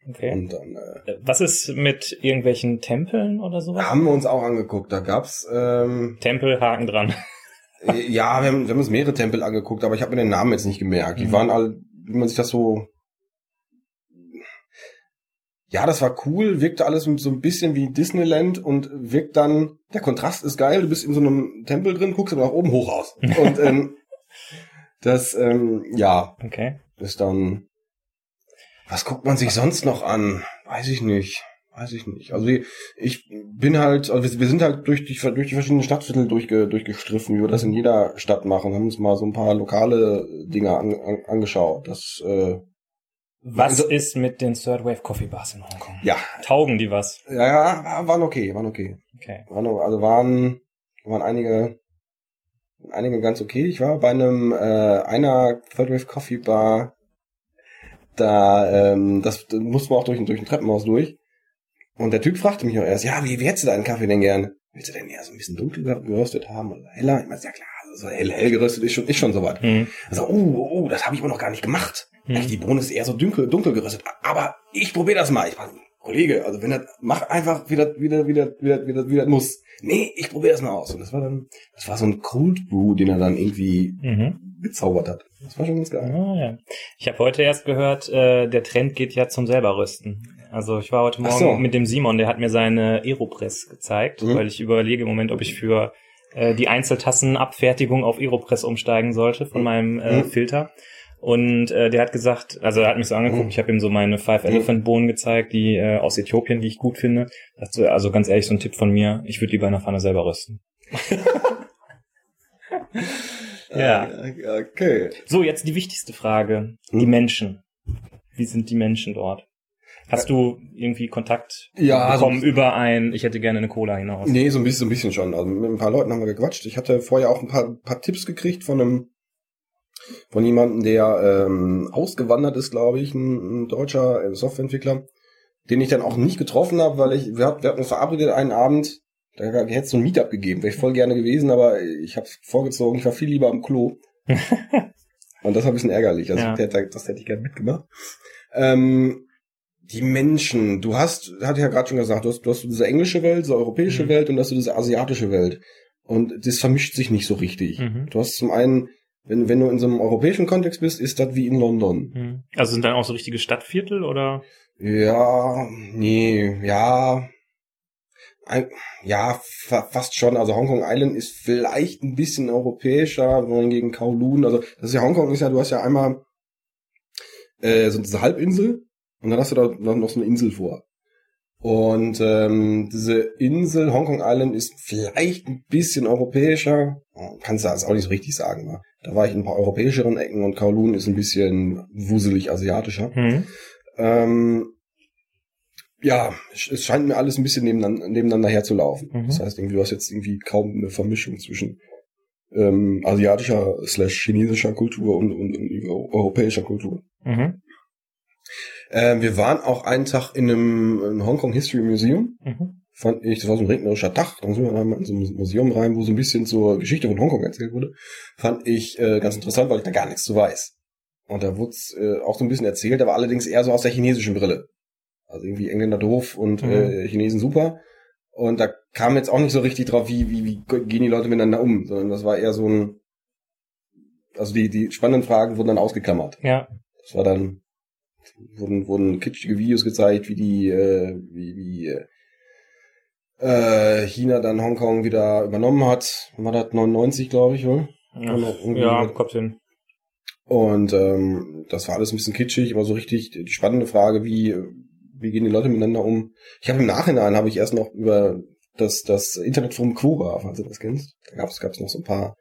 Okay. Und dann äh, Äh, Was ist mit irgendwelchen Tempeln oder sowas? haben wir uns auch angeguckt. Da gab's ähm, Tempel, Haken dran. Ja, wir haben, wir haben uns mehrere Tempel angeguckt, aber ich habe mir den Namen jetzt nicht gemerkt. Die Mhm. waren alle, wie man sich das so. Ja, das war cool, wirkte alles so ein bisschen wie Disneyland und wirkt dann, der Kontrast ist geil, du bist in so einem Tempel drin, guckst aber nach oben hoch raus. <laughs> Und ähm, das, ähm, ja, Okay. ist dann. Was guckt man sich sonst noch an? Weiß ich nicht. Weiß ich nicht. Also ich- bin halt, also wir- sind halt durch die, durch die verschiedenen Stadtviertel durchge, durchgestriffen, wie wir das in jeder Stadt machen, haben uns mal so ein paar lokale Dinge an, an, angeschaut. Das, äh, Was Also- ist mit den Third Wave Coffee Bars in Hongkong? ja, Taugen die was? ja, ja, war- waren okay, waren okay. Okay. Waren, also waren, waren einige, einige ganz okay. Ich war bei einem, äh, einer Third Wave Coffee Bar, da, ähm, das, da mussten wir auch durch, durch ein Treppenhaus durch. Und der Typ fragte mich auch erst, ja, wie, wie hättest du deinen Kaffee denn gern? Willst du denn eher so ein bisschen dunkel geröstet haben oder heller? Ich meine, ja klar, so hell, hell geröstet ist schon, ist schon soweit. Hm. Also, oh, oh, das habe ich aber noch gar nicht gemacht. Hm. Eigentlich, Die Bohne ist eher so dunkel, dunkel geröstet. Aber ich probiere das mal. Ich meine, Kollege, also wenn das, mach einfach wieder, wieder, wieder, wieder, wieder, wieder muss. Nee, ich probiere das mal aus. Und das war dann, das war so ein Cold Brew, den er dann irgendwie Mhm. gezaubert hat. Das war schon ganz geil. Ah, ja. Ich habe heute erst gehört, äh, der Trend geht ja zum selberrösten. Also ich war heute Morgen so. mit dem Simon, der hat mir seine Aeropress gezeigt, Mhm. weil ich überlege im Moment, ob ich für äh, die Einzeltassenabfertigung auf Aeropress umsteigen sollte von Mhm. meinem äh, Mhm. Filter. Und äh, der hat gesagt, also er hat mich so angeguckt, Mhm. ich habe ihm so meine Five Elephant Bohnen gezeigt, die äh, aus Äthiopien, die ich gut finde. Dachte, also ganz ehrlich, so ein Tipp von mir, ich würde lieber in der Pfanne selber rösten. <laughs> Ja. Äh, Okay. So, jetzt die wichtigste Frage. Die Menschen. Wie sind die Menschen dort? Hast du irgendwie Kontakt Ja, bekommen so- über ein, ich hätte gerne eine Cola hinaus? Nee, so ein bisschen, so ein bisschen schon. Also mit ein paar Leuten haben wir gequatscht. Ich hatte vorher auch ein paar, paar Tipps gekriegt von einem, von jemandem, der ähm, ausgewandert ist, glaube ich, ein, ein deutscher äh, Softwareentwickler, den ich dann auch nicht getroffen habe, weil ich, wir, wir hatten uns verabredet einen Abend, da hätte es so ein Meetup gegeben, wäre ich voll gerne gewesen, aber ich habe vorgezogen, ich war viel lieber am Klo. <laughs> Und das war ein bisschen ärgerlich. Also Ja. das hätte ich gerne mitgemacht. Ähm, die Menschen, du hast, hatte ich ja gerade schon gesagt, du hast, du hast diese englische Welt, diese europäische Mhm. Welt und du hast so diese asiatische Welt. Und das vermischt sich nicht so richtig. Mhm. Du hast zum einen, wenn, wenn du in so einem europäischen Kontext bist, ist das wie in London. Hm. Also sind dann auch so richtige Stadtviertel oder? Ja, nee, ja. Ein, ja, fa fast schon. Also Hongkong Island ist vielleicht ein bisschen europäischer, wohingegen Kowloon, also das ist ja Hongkong ist ja, du hast ja einmal äh, so diese Halbinsel und dann hast du da noch, so eine Insel vor. Und ähm, diese Insel, Hongkong Island, ist vielleicht ein bisschen europäischer. Kannst du das auch nicht so richtig sagen. Ne? Da war ich in ein paar europäischeren Ecken und Kowloon ist ein bisschen wuselig asiatischer. Hm. Ähm, ja, es es scheint mir alles ein bisschen nebeneinander, nebeneinander herzulaufen. Mhm. Das heißt, irgendwie, du hast jetzt irgendwie kaum eine Vermischung zwischen ähm, asiatischer slash chinesischer Kultur und, und, und europäischer Kultur. Mhm. Ähm, wir waren auch einen Tag in einem, in Hongkong History Museum. Mhm. Fand ich, das war so ein regnerischer Tag. Dann sind wir dann mal in so ein Museum rein, wo so ein bisschen zur Geschichte von Hongkong erzählt wurde. Fand ich äh, ganz interessant, weil ich da gar nichts zu weiß. Und da wurde äh, auch so ein bisschen erzählt, aber allerdings eher so aus der chinesischen Brille. Also irgendwie Engländer doof und Mhm. äh, Chinesen super. Und da kam jetzt auch nicht so richtig drauf, wie, wie, wie gehen die Leute miteinander um, sondern das war eher so ein, also die, die spannenden Fragen wurden dann ausgeklammert. Ja. Das war dann, wurden, wurden kitschige Videos gezeigt, wie die, äh, wie, wie äh, China dann Hongkong wieder übernommen hat. War das 99, glaube ich, oder? Ja, ja kommt hin. Und ähm, das war alles ein bisschen kitschig, aber so richtig die spannende Frage, wie wie gehen die Leute miteinander um? Ich habe im Nachhinein habe ich erst noch über das das Internetforum Quora, falls du das kennst, da gab es noch so ein paar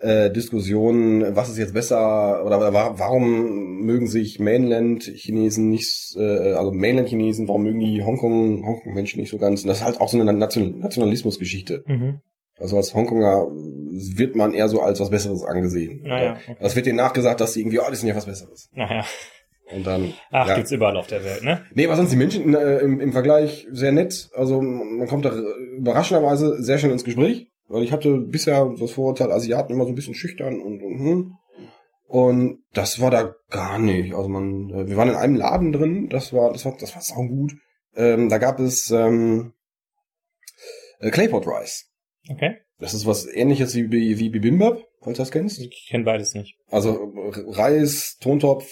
äh, Diskussionen, was ist jetzt besser oder, oder warum mögen sich Mainland-Chinesen nicht, äh, also Mainland-Chinesen, warum mögen die Hongkong Hongkong-Menschen nicht so ganz? Und das ist halt auch so eine Nation Nationalismus-Geschichte. Mhm. Also als Hongkonger wird man eher so als was Besseres angesehen. Naja, okay. Das wird denen nachgesagt, dass sie irgendwie, oh, das sind ja was Besseres. Naja. Und dann. Ach, ja. gibt's überall auf der Welt, ne? Nee, aber sonst die Menschen äh, im, im Vergleich sehr nett. Also man kommt da überraschenderweise sehr schnell ins Gespräch. Weil ich hatte bisher das Vorurteil, Asiaten immer so ein bisschen schüchtern und und, hm. und das war da gar nicht. Also man, äh, wir waren in einem Laden drin, das war, das war, das war saugut. Ähm, da gab es ähm, äh, Claypot Rice. Okay. Das ist was ähnliches wie, wie, wie Bibimbap, falls du das kennst. Ich kenne beides nicht. Also äh, Reis, Tontopf,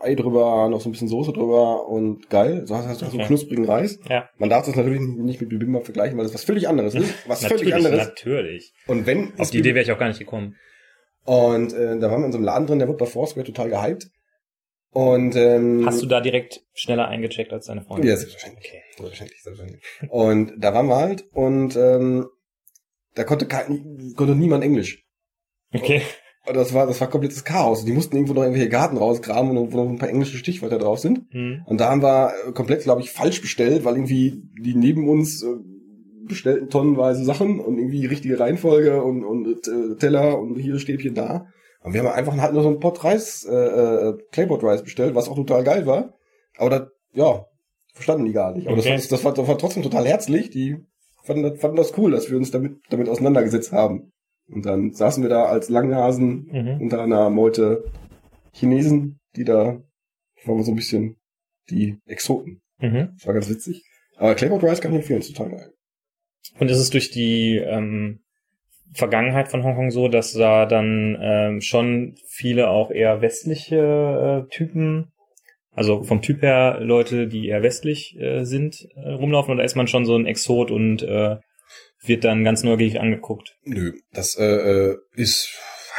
Ei drüber, noch so ein bisschen Soße drüber und geil. So hast du so Okay. einen knusprigen Reis. Ja. Man darf das natürlich nicht mit Bibimbap vergleichen, weil das was völlig anderes ist. <laughs> Was völlig natürlich, anderes. natürlich. Und wenn Auf die Idee wäre ich auch gar nicht gekommen. Und äh, da waren wir in so einem Laden drin, der wird bei Foursquare total gehypt. Und ähm, Hast du da direkt schneller eingecheckt als deine Freundin? Ja, selbstverständlich. Selbstverständlich, selbstverständlich. Und da waren wir halt und ähm, da konnte, kein, konnte niemand Englisch. Okay. Und das war, das war komplettes Chaos. Die mussten irgendwo noch irgendwelche Garten rausgraben, wo noch ein paar englische Stichwörter drauf sind. Hm. Und da haben wir komplett, glaube ich, falsch bestellt, weil irgendwie die neben uns äh, bestellten tonnenweise Sachen und irgendwie richtige Reihenfolge und, und äh, Teller und hier Stäbchen da. Und wir haben einfach halt nur so ein Pot Reis, äh, äh, Claypot Rice bestellt, was auch total geil war. Aber das, ja, verstanden die gar nicht. Aber Okay. das, war, das, war, das war trotzdem total herzlich. Die fanden das, fanden das cool, dass wir uns damit, damit auseinandergesetzt haben. Und dann saßen wir da als Langnasen Mhm. unter einer Meute Chinesen, die da, waren wir so ein bisschen die Exoten. Mhm. Das war ganz witzig. Aber Claypot Rice kann ich empfehlen, ist total geil. Und ist es durch die ähm, Vergangenheit von Hongkong so, dass da dann ähm, schon viele auch eher westliche äh, Typen, also vom Typ her Leute, die eher westlich äh, sind, äh, rumlaufen oder ist man schon so ein Exot und äh, wird dann ganz neugierig angeguckt? Nö, das äh, äh, ist,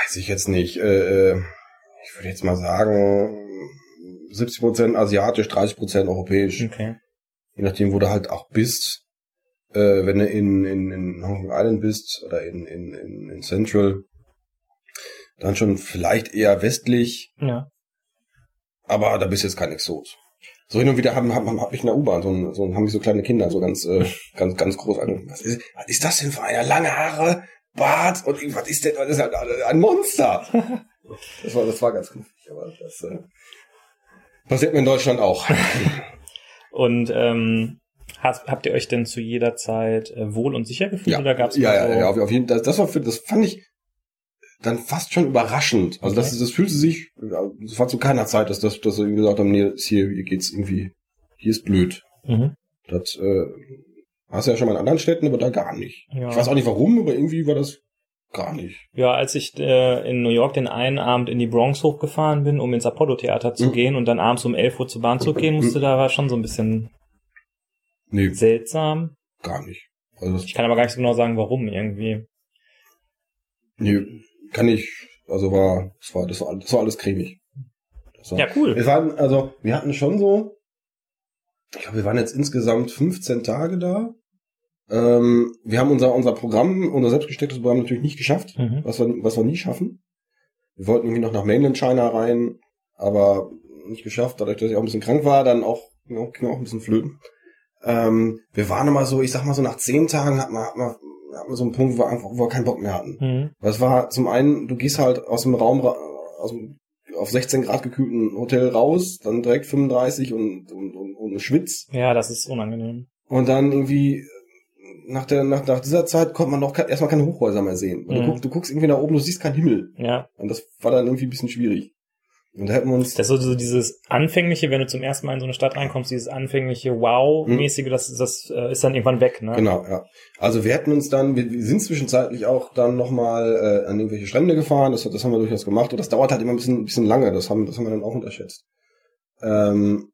weiß ich jetzt nicht, äh, äh, ich würde jetzt mal sagen, 70% asiatisch, 30% europäisch. Okay. Je nachdem, wo du halt auch bist. Äh, wenn du in, in, in Hong Kong Island bist oder in, in, in, in Central, dann schon vielleicht eher westlich, Ja. aber da bist du jetzt kein Exot. So hin und wieder haben, haben, hab ich in der U-Bahn, so, ein- so ein- haben mich so kleine Kinder so ganz, äh, <laughs> ganz, ganz groß angeguckt. Was ist, was ist das denn für einer? Lange Haare, Bart und was ist denn, das ist ein, ein Monster. <laughs> Das war, das war ganz knuffig, aber das äh, passiert mir in Deutschland auch. <laughs> Und ähm, hast, habt ihr euch denn zu jeder Zeit äh, wohl und sicher gefühlt Ja, oder gab's ja, ja, so, ja, auf, jeden das, das war für, das fand ich dann fast schon überraschend. Also das, das fühlte sich, das war zu keiner Zeit, dass, das, dass sie gesagt haben, nee, hier, hier geht's irgendwie, hier ist blöd. Mhm. Das äh, hast du ja schon mal in anderen Städten, aber da gar nicht. Ja. Ich weiß auch nicht warum, aber irgendwie war das gar nicht. Ja, als ich äh, in New York den einen Abend in die Bronx hochgefahren bin, um ins Apollo-Theater zu Mhm. gehen und dann abends um 11 Uhr zur Bahn zu gehen musste, da war schon so ein bisschen Nee, seltsam. gar nicht. Also Ich kann aber gar nicht so genau sagen, warum irgendwie. nee, kann ich, also war, das war, das war, das war alles cremig. Das war, Ja, cool. Wir waren, also, wir hatten schon so, ich glaube, wir waren jetzt insgesamt 15 Tage da. Ähm, wir haben unser, unser Programm, unser selbstgestecktes Programm natürlich nicht geschafft, Mhm. was wir, was wir nie schaffen. Wir wollten irgendwie noch nach Mainland China rein, aber nicht geschafft, dadurch, dass ich auch ein bisschen krank war, dann auch, ja, ging auch ein bisschen flöten. Ähm, wir waren immer so, ich sag mal so nach zehn Tagen hat man, hat man, hat man so einen Punkt, wo wir einfach, wo wir keinen Bock mehr hatten. Mhm. Weil es war zum einen, du gehst halt aus dem Raum, ra- aus dem auf 16 Grad gekühlten Hotel raus, dann direkt 35 und, und, und, und Schwitz. Ja, das ist unangenehm. Und dann irgendwie nach der nach, nach dieser Zeit konnte man doch ke- erstmal keine Hochhäuser mehr sehen. Mhm. du, guckst, du guckst irgendwie nach oben, du siehst keinen Himmel. Ja. Und das war dann irgendwie ein bisschen schwierig. Und da hätten wir uns. Das ist so dieses anfängliche, wenn du zum ersten Mal in so eine Stadt reinkommst, dieses anfängliche Wow-mäßige, das, das äh, ist dann irgendwann weg, ne? Mhm. Genau, ja. Also wir hätten uns dann, wir, wir sind zwischenzeitlich auch dann nochmal äh, an irgendwelche Strände gefahren, das, das haben wir durchaus gemacht. Und das dauert halt immer ein bisschen, ein bisschen lange, das haben, das haben wir dann auch unterschätzt. Ähm,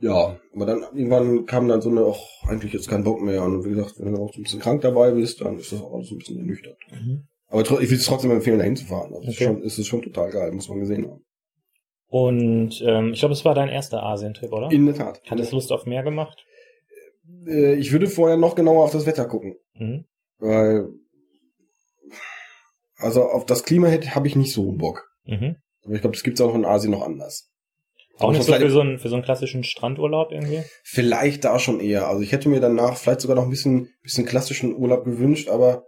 ja, aber dann irgendwann kam dann so eine, ach, eigentlich jetzt kein Bock mehr. Und wie gesagt, wenn du auch so ein bisschen krank dabei bist, dann ist das auch alles ein bisschen ernüchternd. Mhm. Aber ich würde es trotzdem empfehlen, dahin zu fahren. Also es ist Okay. schon, es ist schon total geil, muss man gesehen haben. Und ähm, ich glaube, es war dein erster Asientrip, oder? In der Tat. Hattest du Lust auf mehr gemacht? Äh, ich würde vorher noch genauer auf das Wetter gucken. Mhm. Weil, also auf das Klima habe ich nicht so Bock. Mhm. Aber ich glaube, das gibt's auch in Asien noch anders. Auch nicht so für so, einen, für so einen klassischen Strandurlaub irgendwie? Vielleicht da schon eher. Also ich hätte mir danach vielleicht sogar noch ein bisschen, bisschen klassischen Urlaub gewünscht, aber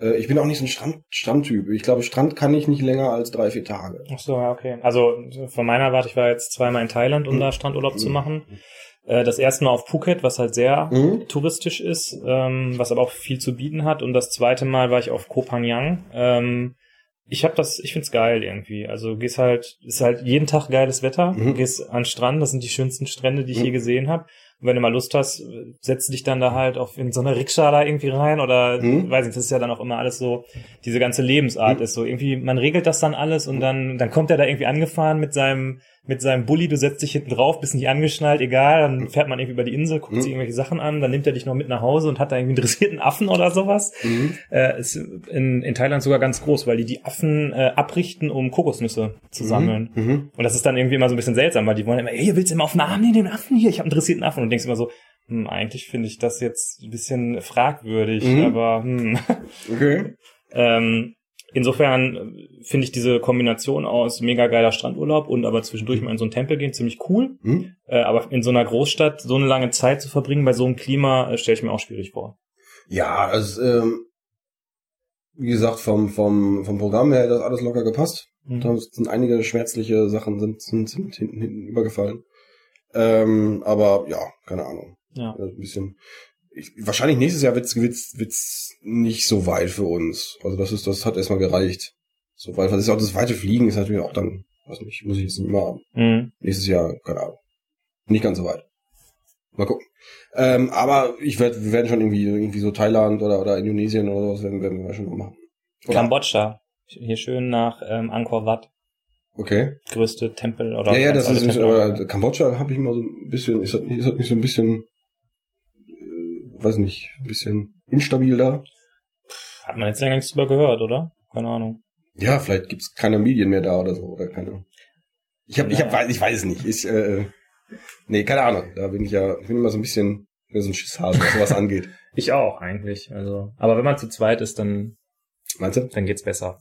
ich bin auch nicht so ein Strand, Strandtyp. Ich glaube, Strand kann ich nicht länger als drei, vier Tage. Ach so, ja, okay. Also von meiner Warte, ich war jetzt zweimal in Thailand, um Mhm. da Strandurlaub zu machen. Äh, das erste Mal auf Phuket, was halt sehr Mhm. touristisch ist, ähm, was aber auch viel zu bieten hat. Und das zweite Mal war ich auf Koh Phangan. Ähm, ich habe das, ich find's geil irgendwie. Also gehst halt, ist halt jeden Tag geiles Wetter. Mhm. Gehst an Strand, das sind die schönsten Strände, die ich Mhm. je gesehen habe. Und wenn du mal Lust hast, setzt dich dann da halt auf in so eine Rikscha da irgendwie rein oder Mhm. weiß nicht, das ist ja dann auch immer alles so, diese ganze Lebensart Mhm. ist so irgendwie, man regelt das dann alles und dann, dann kommt er da irgendwie angefahren mit seinem, mit seinem Bulli, du setzt dich hinten drauf, bist nicht angeschnallt, egal, dann fährt man irgendwie über die Insel, guckt Mhm. sich irgendwelche Sachen an, dann nimmt er dich noch mit nach Hause und hat da irgendwie einen interessierten Affen oder sowas. Mhm. Äh, ist in, in Thailand sogar ganz groß, weil die die Affen äh, abrichten, um Kokosnüsse zu sammeln. Mhm. Und das ist dann irgendwie immer so ein bisschen seltsam, weil die wollen immer, ey, willst du immer auf den Arm nehmen, den Affen hier? Ich habe einen interessierten Affen. Und denkst immer so, hm, eigentlich finde ich das jetzt ein bisschen fragwürdig, Mhm. aber hm. Okay. <laughs> ähm, insofern äh, finde ich diese Kombination aus mega geiler Strandurlaub und aber zwischendurch mal in so einen Tempel gehen ziemlich cool. Mhm. Äh, aber in so einer Großstadt so eine lange Zeit zu verbringen bei so einem Klima, äh, stelle ich mir auch schwierig vor. Ja, also ähm, wie gesagt, vom, vom, vom Programm her hat das alles locker gepasst. Da sind einige schmerzliche Sachen sind, sind, sind hinten, hinten übergefallen. Ähm, aber ja, keine Ahnung. Ja. Also ein bisschen. Ich, wahrscheinlich nächstes Jahr wird's, wird's, wird's nicht so weit für uns. Also das ist, das hat erstmal gereicht. So weit. Das ist auch das weite Fliegen ist natürlich auch dann, weiß nicht, muss ich jetzt nicht mehr haben. Mhm. Nächstes Jahr, keine Ahnung. Nicht ganz so weit. Mal gucken. Ähm, aber ich werd, wir werden schon irgendwie, irgendwie so Thailand oder, oder Indonesien oder sowas werden, werden wir schon noch machen. Oder? Kambodscha. Hier schön nach ähm, Angkor Wat. Okay. Größte Tempel oder Ja, ja, das ist, Tempel. aber Kambodscha habe ich mal so ein bisschen, ist das, ist das nicht so ein bisschen, äh, weiß nicht, ein bisschen instabil da? Hat man jetzt länger nichts drüber gehört, oder? Keine Ahnung. Ja, vielleicht gibt's keine Medien mehr da oder so, oder keine. Ich hab, ich hab, weiß- ich weiß es nicht. Ich, äh, nee, keine Ahnung. Da bin ich ja, ich bin immer so ein bisschen, so ein Schisshase, was sowas angeht. <laughs> Ich auch eigentlich. Also, aber wenn man zu zweit ist, dann Meinst du? dann geht's besser.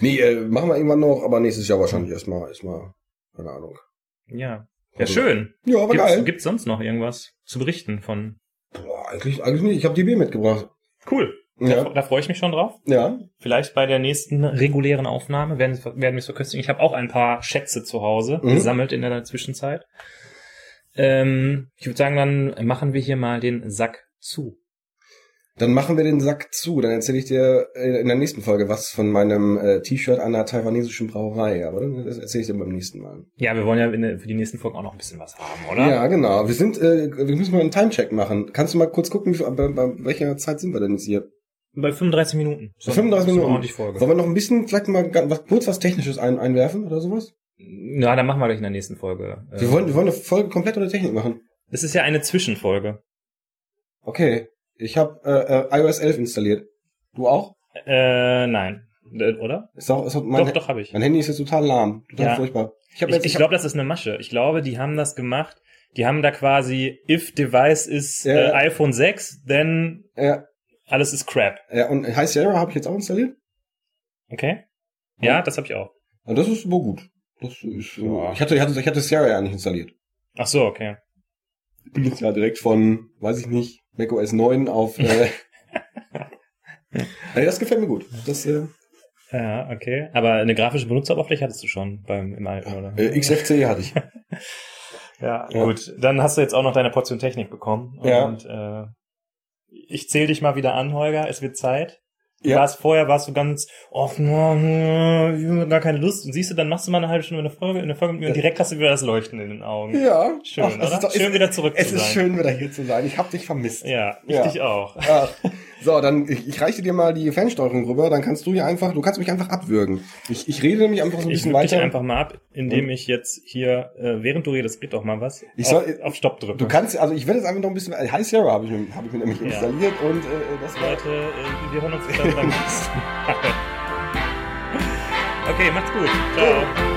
Nee, äh, machen wir irgendwann noch, aber nächstes Jahr wahrscheinlich erstmal, erstmal, keine Ahnung. Ja. Ja, Also- schön. Ja, aber Gibt's, geil. gibt's sonst noch irgendwas zu berichten von? Boah, eigentlich, eigentlich nicht. Ich habe die Bier mitgebracht. Cool. Da, Ja. da freue ich mich schon drauf. Ja. Vielleicht bei der nächsten regulären Aufnahme werden, werden wir so köstlich. Ich habe auch ein paar Schätze zu Hause Mhm. gesammelt in der Zwischenzeit. Ähm, ich würde sagen, dann machen wir hier mal den Sack zu. Dann machen wir den Sack zu. Dann erzähle ich dir äh, in der nächsten Folge was von meinem äh, T-Shirt einer taiwanesischen Brauerei. Aber das erzähle ich dir beim nächsten Mal. Ja, wir wollen ja in für die nächsten Folgen auch noch ein bisschen was haben, oder? Ja, genau. Wir sind, äh, wir müssen mal einen Timecheck machen. Kannst du mal kurz gucken, wie, bei, bei welcher Zeit sind wir denn jetzt hier? Bei 35 Minuten. Bei 35 So eine Minuten. Folge. Wollen wir noch ein bisschen, vielleicht mal was, kurz was Technisches ein, einwerfen oder sowas? Ja, dann machen wir gleich in der nächsten Folge. Wir Äh, wollen, wir wollen eine Folge komplett ohne Technik machen. Das ist ja eine Zwischenfolge. Okay. Ich habe äh, äh, iOS 11 installiert. Du auch? Äh, nein. Äh, Oder? Ist auch, ist auch mein, doch, doch, habe ich. Mein Handy ist jetzt total lahm. Total Ja. furchtbar. Ich Ich, jetzt, ich ich glaube, das ist eine Masche. Ich glaube, die haben das gemacht. Die haben da quasi, if device is Ja. äh, iPhone 6, then ja, alles ist crap. ja, und High Sierra habe ich jetzt auch installiert. Okay? Ja, das habe ich auch. Und das ist wohl gut. Das ist, äh, Ja. ich hatte, ich hatte, ich hatte Sierra ja nicht installiert. Ach so, okay. Ich bin jetzt ja direkt von, weiß ich nicht, macOS 9 auf, äh, <laughs> nee, das gefällt mir gut. Das, äh, Ja, okay. Aber eine grafische Benutzeroberfläche hattest du schon beim im alten, oder? äh, XFCE hatte ich. <laughs> Ja, Ja. gut. Dann hast du jetzt auch noch deine Portion Technik bekommen. Ja. Und äh, ich zähle dich mal wieder an, Holger. Es wird Zeit. Du Ja. warst vorher, warst du ganz, ich hab gar keine Lust. Und siehst du, dann machst du mal eine halbe Stunde eine Folge, eine Folge mit mir und direkt hast du wieder das Leuchten in den Augen. Ja. Schön, Ach, oder? ist doch- schön es- wieder zurück Es zu ist sein. schön, wieder hier zu sein. Ich hab dich vermisst. Ja, ich Ja. dich auch. Ach. So, dann, ich, ich reiche dir mal die Fernsteuerung rüber, dann kannst du hier einfach, du kannst mich einfach abwürgen. Ich, ich rede nämlich einfach so ein Ich bisschen würg dich weiter. einfach mal ab. indem ich jetzt hier, äh, während du redest, red doch mal was, Ich auf, soll- auf Stopp drücken. Du kannst, also ich werde jetzt einfach noch ein bisschen, High Sierra habe ich, mir- habe ich mir nämlich Ja. installiert und äh, das war Leute, äh, wir hören uns beim nächsten Mal. Okay, macht's gut. Ciao.